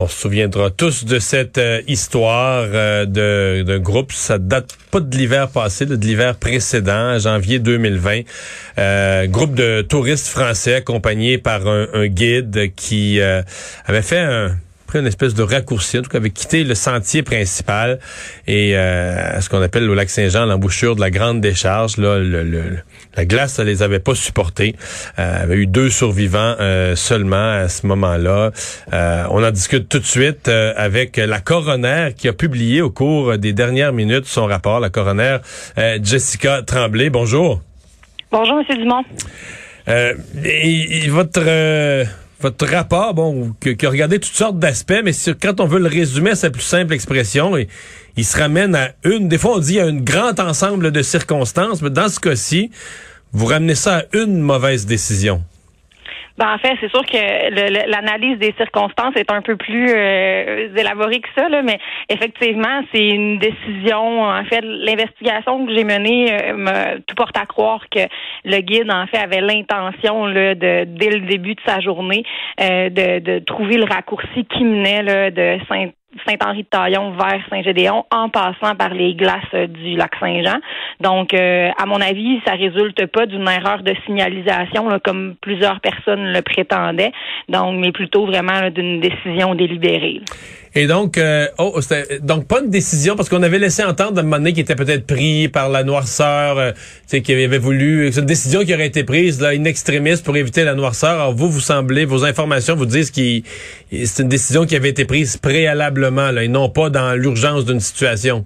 On se souviendra tous de cette euh, histoire euh, d'un groupe. Ça date pas de l'hiver passé, de l'hiver précédent, janvier 2020. Euh, groupe de touristes français accompagnés par un, guide qui avait fait un une espèce de raccourci, en tout cas avait quitté le sentier principal et euh, ce qu'on appelle le lac Saint-Jean, l'embouchure de la grande décharge. Là, le, la glace, ça les avait pas supportés. Euh, avait eu deux survivants euh, seulement à ce moment-là. Euh, on en discute tout de suite euh, avec la coroner qui a publié au cours des dernières minutes son rapport, la coroner Jessica Tremblay. Bonjour. Bonjour, M. Dumont. et votre votre rapport, bon, qui, a regardé toutes sortes d'aspects, mais quand on veut le résumer à sa plus simple expression, il, il se ramène à une, des fois on dit à un grand ensemble de circonstances, mais dans ce cas-ci, vous ramenez ça à une mauvaise décision. Ben, en fait, c'est sûr que l'analyse des circonstances est un peu plus euh, élaborée que ça, là, mais effectivement, c'est une décision. En fait, l'investigation que j'ai menée euh, me tout porte à croire que le guide, en fait, avait l'intention de, dès le début de sa journée, euh, de, de trouver le raccourci qui menait là, de Saint Saint-Henri-de-Taillon vers Saint-Gédéon en passant par les glaces du lac Saint-Jean. Donc, euh, à mon avis, ça résulte pas d'une erreur de signalisation, comme plusieurs personnes le prétendaient, donc, mais plutôt vraiment d'une décision délibérée. Et donc, euh, oh, donc pas une décision parce qu'on avait laissé entendre à un moment donné qui était peut-être pris par la noirceur, euh, sais, qui avait voulu, c'est une décision qui aurait été prise là, une extrémiste pour éviter la noirceur. Alors vous, vous semblez, vos informations vous disent que c'est une décision qui avait été prise préalablement là, et non pas dans l'urgence d'une situation.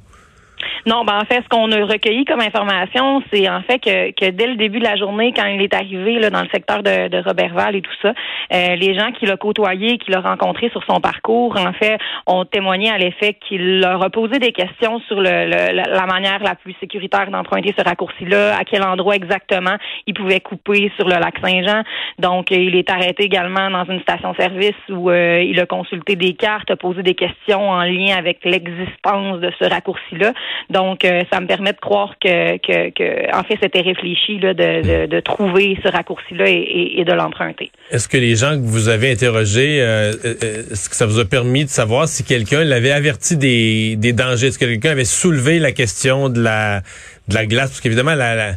Non, ben en fait, ce qu'on a recueilli comme information, c'est en fait que, dès le début de la journée, quand il est arrivé là, dans le secteur de, de Robertval et tout ça, euh, les gens qui l'ont côtoyé, qui l'ont rencontré sur son parcours, en fait, ont témoigné à l'effet qu'il leur a posé des questions sur le, la manière la plus sécuritaire d'emprunter ce raccourci-là, à quel endroit exactement il pouvait couper sur le lac Saint-Jean. Donc, il est arrêté également dans une station-service où euh, il a consulté des cartes, a posé des questions en lien avec l'existence de ce raccourci-là. Donc, euh, ça me permet de croire que, que, que en fait, c'était réfléchi là, de, de, trouver ce raccourci-là et, et, de l'emprunter. Est-ce que les gens que vous avez interrogés, euh, euh, est-ce que ça vous a permis de savoir si quelqu'un l'avait averti des, des dangers? Est-ce que quelqu'un avait soulevé la question de la, de la glace? Parce qu'évidemment, la,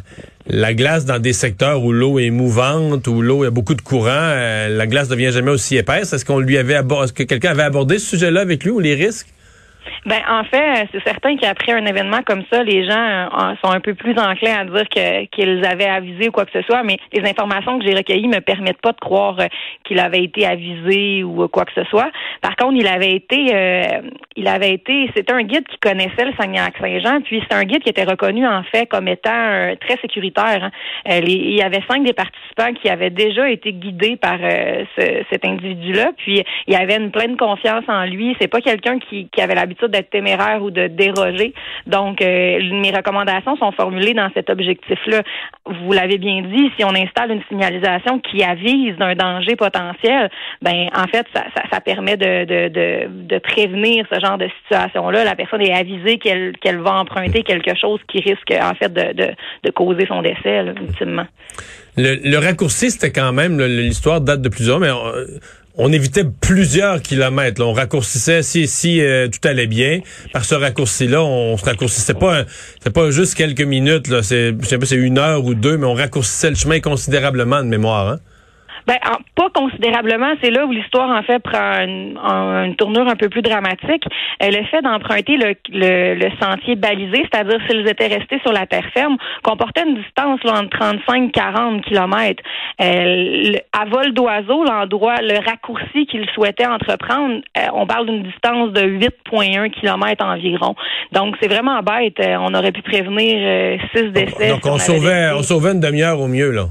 la, glace dans des secteurs où l'eau est mouvante, où l'eau a beaucoup de courant, la glace ne devient jamais aussi épaisse. Est-ce qu'on lui avait abordé, est-ce que quelqu'un avait abordé ce sujet-là avec lui ou les risques? Ben en fait, c'est certain qu'après un événement comme ça, les gens euh, sont un peu plus enclins à dire qu'ils avaient avisé ou quoi que ce soit, mais les informations que j'ai recueillies me permettent pas de croire euh, qu'il avait été avisé ou quoi que ce soit. Par contre, il avait été euh, il avait été c'était un guide qui connaissait le Saguenay-Lac-Saint-Jean, puis c'est un guide qui était reconnu en fait comme étant très sécuritaire. Hein. il y avait cinq des participants qui avaient déjà été guidés par cet individu-là, puis il avait une pleine confiance en lui, c'est pas quelqu'un qui, avait l'habitude d'être téméraire ou de déroger. Donc, euh, mes recommandations sont formulées dans cet objectif-là. Vous l'avez bien dit, si on installe une signalisation qui avise d'un danger potentiel, ben en fait, ça, permet de, de, de, de, prévenir ce genre de situation-là. La personne est avisée qu'elle qu'elle va emprunter quelque chose qui risque en fait de, de, de causer son décès, ultimement. Le, raccourci, c'était quand même l'histoire date de plusieurs, mais on évitait plusieurs kilomètres. On raccourcissait si si euh, tout allait bien. Par ce raccourci-là, on se raccourcissait pas c'est pas juste quelques minutes c'est pas c'est une heure ou deux, mais on raccourcissait le chemin considérablement de mémoire. Hein? Ben, pas considérablement. C'est là où l'histoire, en fait, prend une, tournure un peu plus dramatique. Euh, le fait d'emprunter le, le, sentier balisé, c'est-à-dire s'ils étaient restés sur la terre ferme, comportait une distance là, entre 35 40 kilomètres. Euh, à vol d'oiseau, l'endroit, le raccourci qu'ils souhaitaient entreprendre, euh, on parle d'une distance de 8,1 kilomètres environ. Donc, c'est vraiment bête. on aurait pu prévenir six décès. Donc, on, sauvait, on sauvait une demi-heure au mieux, là.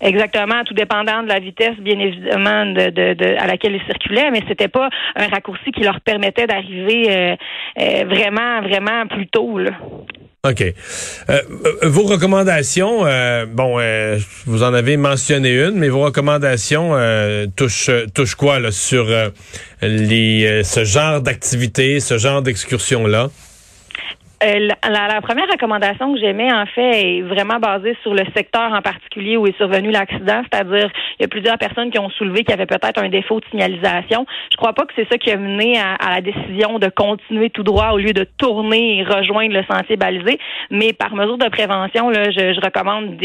Exactement, tout dépendant de la vitesse, bien évidemment, de, de, de à laquelle ils circulaient, mais c'était pas un raccourci qui leur permettait d'arriver euh, euh, vraiment, vraiment plus tôt. Là. OK. Euh, vos recommandations, bon, vous en avez mentionné une, mais vos recommandations touchent, touchent quoi là, sur les, ce genre d'activité, ce genre d'excursion-là? Euh, la, première recommandation que j'aimais, en fait, est vraiment basée sur le secteur en particulier où est survenu l'accident, c'est-à-dire il y a plusieurs personnes qui ont soulevé qu'il y avait peut-être un défaut de signalisation. Je crois pas que c'est ça qui a mené à, la décision de continuer tout droit au lieu de tourner et rejoindre le sentier balisé, mais par mesure de prévention, là, je, recommande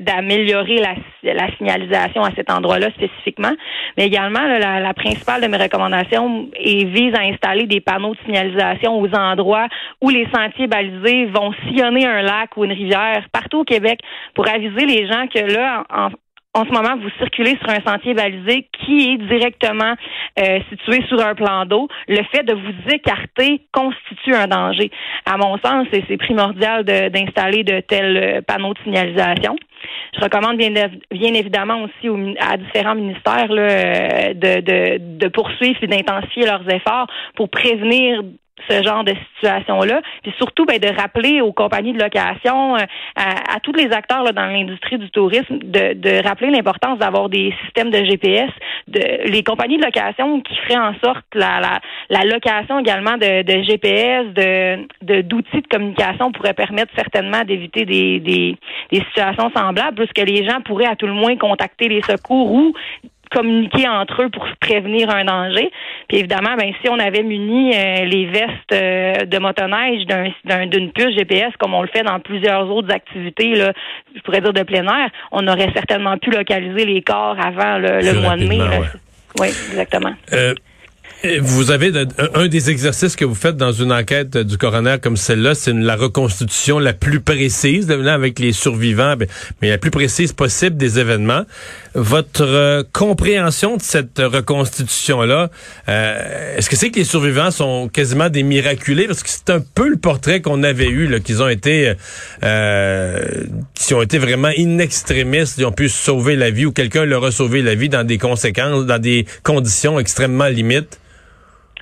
d'améliorer la, signalisation à cet endroit-là spécifiquement, mais également la, la principale de mes recommandations est, vise à installer des panneaux de signalisation aux endroits où les sentiers balisés vont sillonner un lac ou une rivière partout au Québec pour aviser les gens que là, en, en ce moment, vous circulez sur un sentier balisé qui est directement euh, situé sur un plan d'eau. Le fait de vous écarter constitue un danger. À mon sens, c'est primordial d'installer de, tels euh, panneaux de signalisation. Je recommande bien, bien évidemment aussi à différents ministères là, euh, de, de, de poursuivre et d'intensifier leurs efforts pour prévenir ce genre de situation-là. Puis surtout, ben, de rappeler aux compagnies de location, euh, à, tous les acteurs là, dans l'industrie du tourisme, de, de rappeler l'importance d'avoir des systèmes de GPS, de les compagnies de location qui feraient en sorte la, la, la location également de, de GPS, de d'outils de, communication pourrait permettre certainement d'éviter des, des, des situations semblables, puisque les gens pourraient à tout le moins contacter les secours ou communiquer entre eux pour prévenir un danger. Puis évidemment, ben si on avait muni euh, les vestes euh, de motoneige d'une puce GPS comme on le fait dans plusieurs autres activités, là, je pourrais dire de plein air, on aurait certainement pu localiser les corps avant le, mois de mai. Oui, exactement. Euh, vous avez un des exercices que vous faites dans une enquête du coroner comme celle-là, c'est la reconstitution la plus précise, avec les survivants, ben, mais la plus précise possible des événements. Votre euh, compréhension de cette reconstitution-là, euh, est-ce que c'est que les survivants sont quasiment des miraculés? Parce que c'est un peu le portrait qu'on avait eu, qu'ils ont été, euh, qui ont été vraiment inextrémistes, ils ont pu sauver la vie ou quelqu'un leur a sauvé la vie dans des conséquences, dans des conditions extrêmement limites.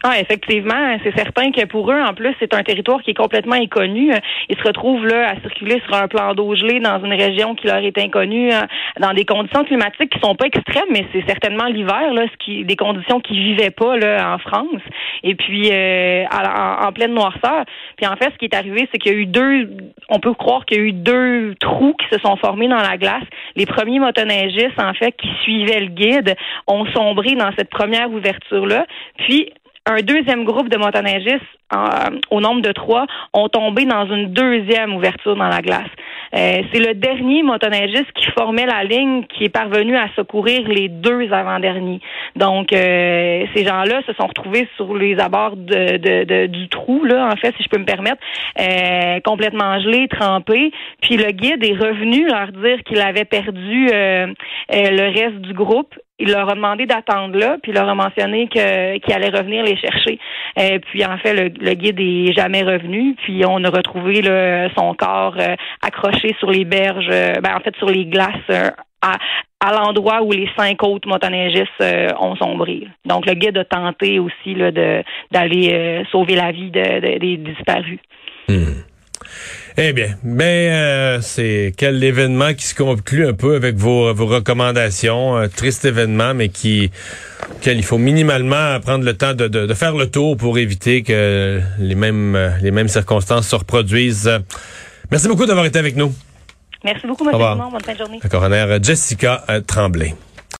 Ah, effectivement, c'est certain que pour eux, en plus, c'est un territoire qui est complètement inconnu. Ils se retrouvent là à circuler sur un plan d'eau gelé dans une région qui leur est inconnue, hein, dans des conditions climatiques qui sont pas extrêmes, mais c'est certainement l'hiver, là, ce qui, des conditions qui vivaient pas là en France. Et puis euh, en, pleine noirceur. Puis en fait, ce qui est arrivé, c'est qu'il y a eu deux, on peut croire qu'il y a eu deux trous qui se sont formés dans la glace. Les premiers motoneigistes, en fait, qui suivaient le guide, ont sombré dans cette première ouverture là. Puis un deuxième groupe de motoneigistes, euh, au nombre de trois, ont tombé dans une deuxième ouverture dans la glace. Euh, c'est le dernier motoneigiste qui formait la ligne qui est parvenu à secourir les deux avant-derniers. Donc, euh, ces gens-là se sont retrouvés sur les abords de, du trou, là, en fait, si je peux me permettre, complètement gelés, trempés. Puis le guide est revenu leur dire qu'il avait perdu le reste du groupe il leur a demandé d'attendre là, puis il leur a mentionné que qu'il allait revenir les chercher. Euh, puis en fait, le, guide est jamais revenu. Puis on a retrouvé son corps euh, accroché sur les berges, euh, ben, en fait sur les glaces à, l'endroit où les cinq autres motoneigistes ont sombré. Donc le guide a tenté aussi de d'aller sauver la vie des disparus. Hmm. Eh bien, ben euh, c'est quel événement qui se conclut un peu avec vos, vos recommandations. Un triste événement, mais qui quel il faut minimalement prendre le temps de, de, faire le tour pour éviter que les mêmes les mêmes circonstances se reproduisent. Merci beaucoup d'avoir été avec nous. Merci beaucoup, M. Bonne fin de journée. coroner Jessica Tremblay.